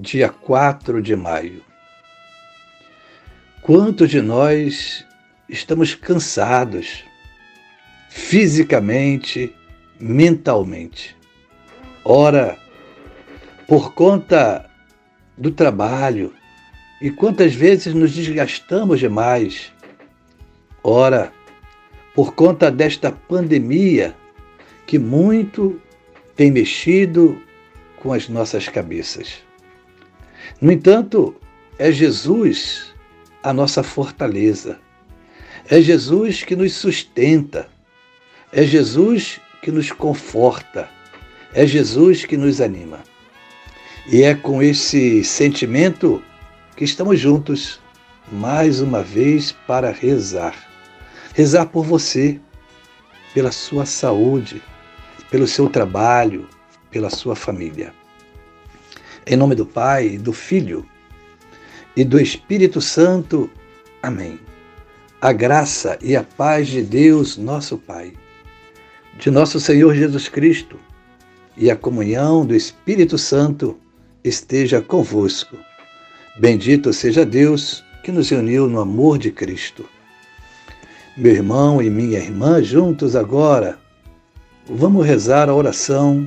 dia 4 de maio. Quantos de nós estamos cansados, fisicamente, mentalmente? Ora, por conta do trabalho, e quantas vezes nos desgastamos demais? Ora, por conta desta pandemia que muito tem mexido com as nossas cabeças. No entanto, é Jesus a nossa fortaleza. É Jesus que nos sustenta. É Jesus que nos conforta. É Jesus que nos anima. E é com esse sentimento que estamos juntos mais uma vez para rezar. Rezar por você, pela sua saúde, pelo seu trabalho, pela sua família. Em nome do Pai, do Filho e do Espírito Santo. Amém. A graça e a paz de Deus, nosso Pai, de nosso Senhor Jesus Cristo e a comunhão do Espírito Santo esteja convosco. Bendito seja Deus que nos uniu no amor de Cristo. Meu irmão e minha irmã, juntos agora, vamos rezar a oração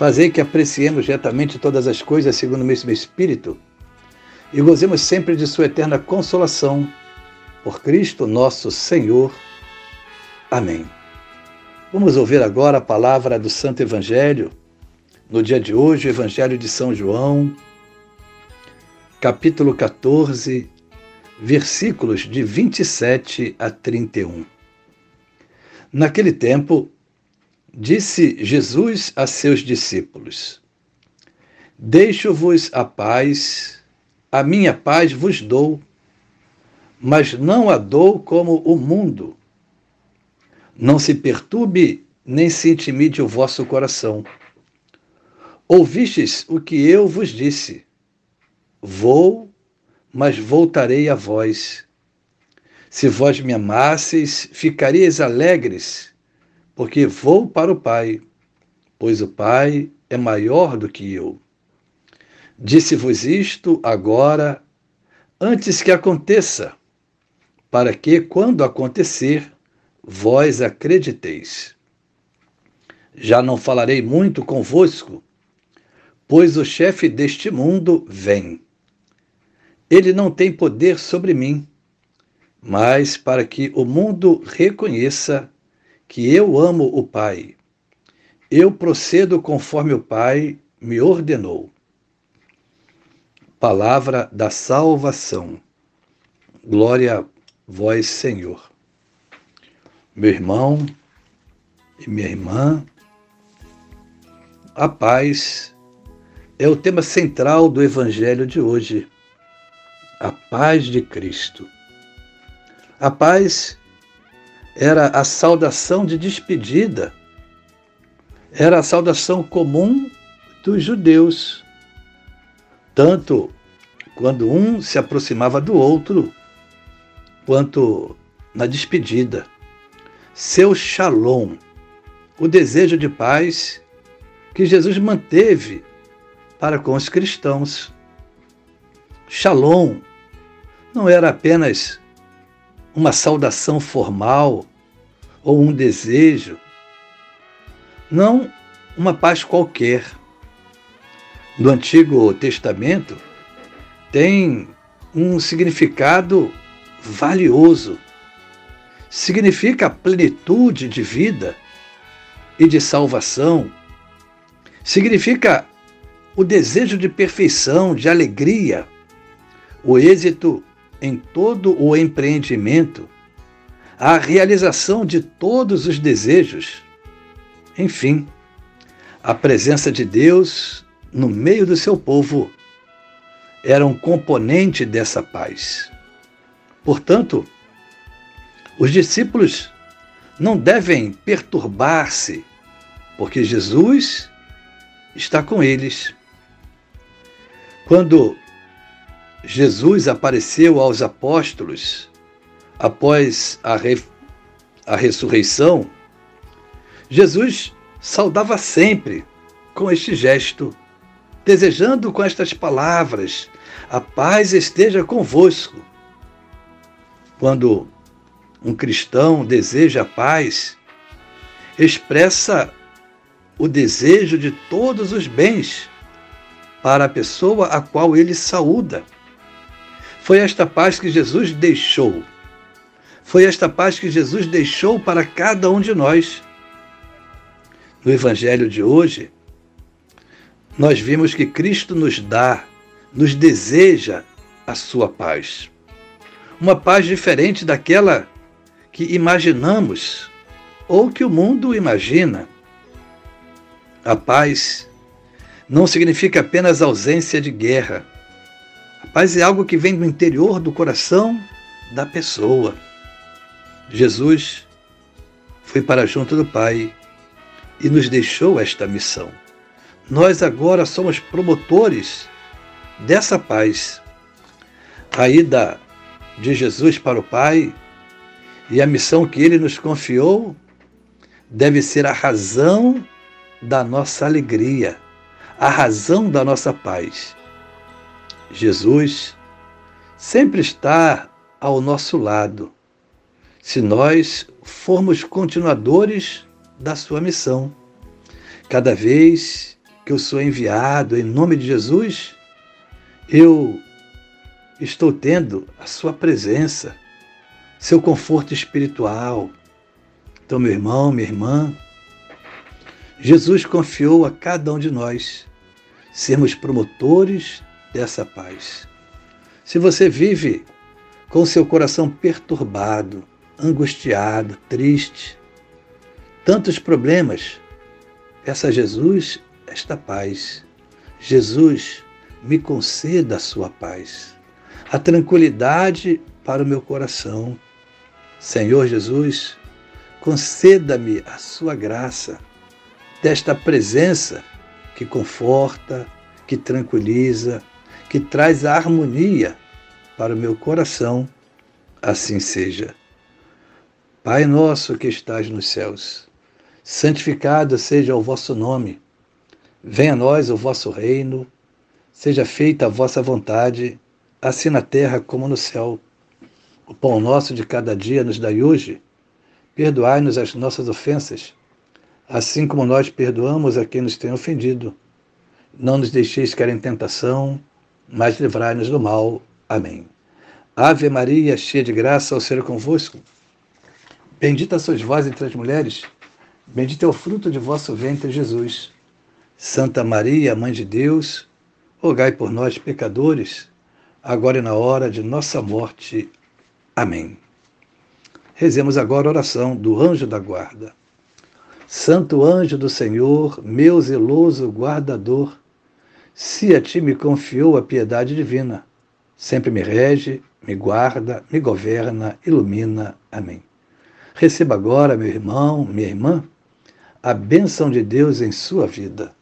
Fazei que apreciemos retamente todas as coisas segundo o mesmo Espírito e gozemos sempre de Sua eterna consolação. Por Cristo nosso Senhor. Amém. Vamos ouvir agora a palavra do Santo Evangelho. No dia de hoje, o Evangelho de São João, capítulo 14, versículos de 27 a 31. Naquele tempo, Disse Jesus a seus discípulos: Deixo-vos a paz, a minha paz vos dou, mas não a dou como o mundo. Não se perturbe nem se intimide o vosso coração. Ouvistes o que eu vos disse: Vou, mas voltarei a vós. Se vós me amasseis, ficareis alegres porque vou para o Pai, pois o Pai é maior do que eu. Disse-vos isto agora, antes que aconteça, para que, quando acontecer, vós acrediteis. Já não falarei muito convosco, pois o chefe deste mundo vem. Ele não tem poder sobre mim, mas para que o mundo reconheça que eu amo o Pai. Eu procedo conforme o Pai me ordenou. Palavra da salvação. Glória a vós, Senhor. Meu irmão e minha irmã, a paz é o tema central do Evangelho de hoje. A paz de Cristo. A paz era a saudação de despedida, era a saudação comum dos judeus, tanto quando um se aproximava do outro, quanto na despedida. Seu shalom, o desejo de paz que Jesus manteve para com os cristãos. Shalom não era apenas uma saudação formal ou um desejo, não uma paz qualquer, no Antigo Testamento tem um significado valioso. Significa a plenitude de vida e de salvação. Significa o desejo de perfeição, de alegria, o êxito em todo o empreendimento, a realização de todos os desejos. Enfim, a presença de Deus no meio do seu povo era um componente dessa paz. Portanto, os discípulos não devem perturbar-se, porque Jesus está com eles. Quando Jesus apareceu aos apóstolos após a, re... a ressurreição, Jesus saudava sempre com este gesto, desejando com estas palavras: a paz esteja convosco. Quando um cristão deseja a paz, expressa o desejo de todos os bens para a pessoa a qual ele saúda. Foi esta paz que Jesus deixou. Foi esta paz que Jesus deixou para cada um de nós. No Evangelho de hoje, nós vimos que Cristo nos dá, nos deseja a sua paz. Uma paz diferente daquela que imaginamos ou que o mundo imagina. A paz não significa apenas ausência de guerra paz é algo que vem do interior do coração da pessoa. Jesus foi para junto do Pai e nos deixou esta missão. Nós agora somos promotores dessa paz. A ida de Jesus para o Pai e a missão que ele nos confiou deve ser a razão da nossa alegria, a razão da nossa paz. Jesus sempre está ao nosso lado, se nós formos continuadores da sua missão. Cada vez que eu sou enviado em nome de Jesus, eu estou tendo a sua presença, seu conforto espiritual. Então, meu irmão, minha irmã, Jesus confiou a cada um de nós sermos promotores dessa paz. Se você vive com seu coração perturbado, angustiado, triste, tantos problemas, peça a Jesus esta paz. Jesus, me conceda a sua paz, a tranquilidade para o meu coração. Senhor Jesus, conceda-me a sua graça, desta presença que conforta, que tranquiliza, que traz a harmonia para o meu coração, assim seja. Pai nosso que estás nos céus, santificado seja o vosso nome. Venha a nós o vosso reino, seja feita a vossa vontade, assim na terra como no céu. O pão nosso de cada dia nos dai hoje. Perdoai-nos as nossas ofensas, assim como nós perdoamos a quem nos tem ofendido. Não nos deixeis cair em tentação, mas livrai-nos do mal. Amém. Ave Maria, cheia de graça, ao Senhor convosco. Bendita sois vós entre as mulheres, bendito é o fruto de vosso ventre, Jesus. Santa Maria, Mãe de Deus, rogai por nós, pecadores, agora e na hora de nossa morte. Amém. Rezemos agora a oração do anjo da guarda. Santo anjo do Senhor, meu zeloso guardador, se a ti me confiou a piedade divina, sempre me rege, me guarda, me governa, ilumina. Amém. Receba agora, meu irmão, minha irmã, a bênção de Deus em sua vida.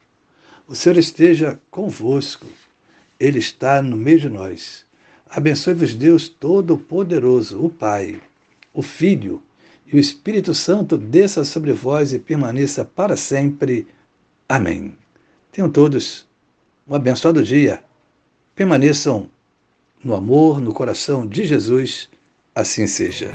O Senhor esteja convosco, Ele está no meio de nós. Abençoe-vos, Deus Todo-Poderoso, o Pai, o Filho e o Espírito Santo desça sobre vós e permaneça para sempre. Amém. Tenham todos um abençoado dia. Permaneçam no amor, no coração de Jesus. Assim seja.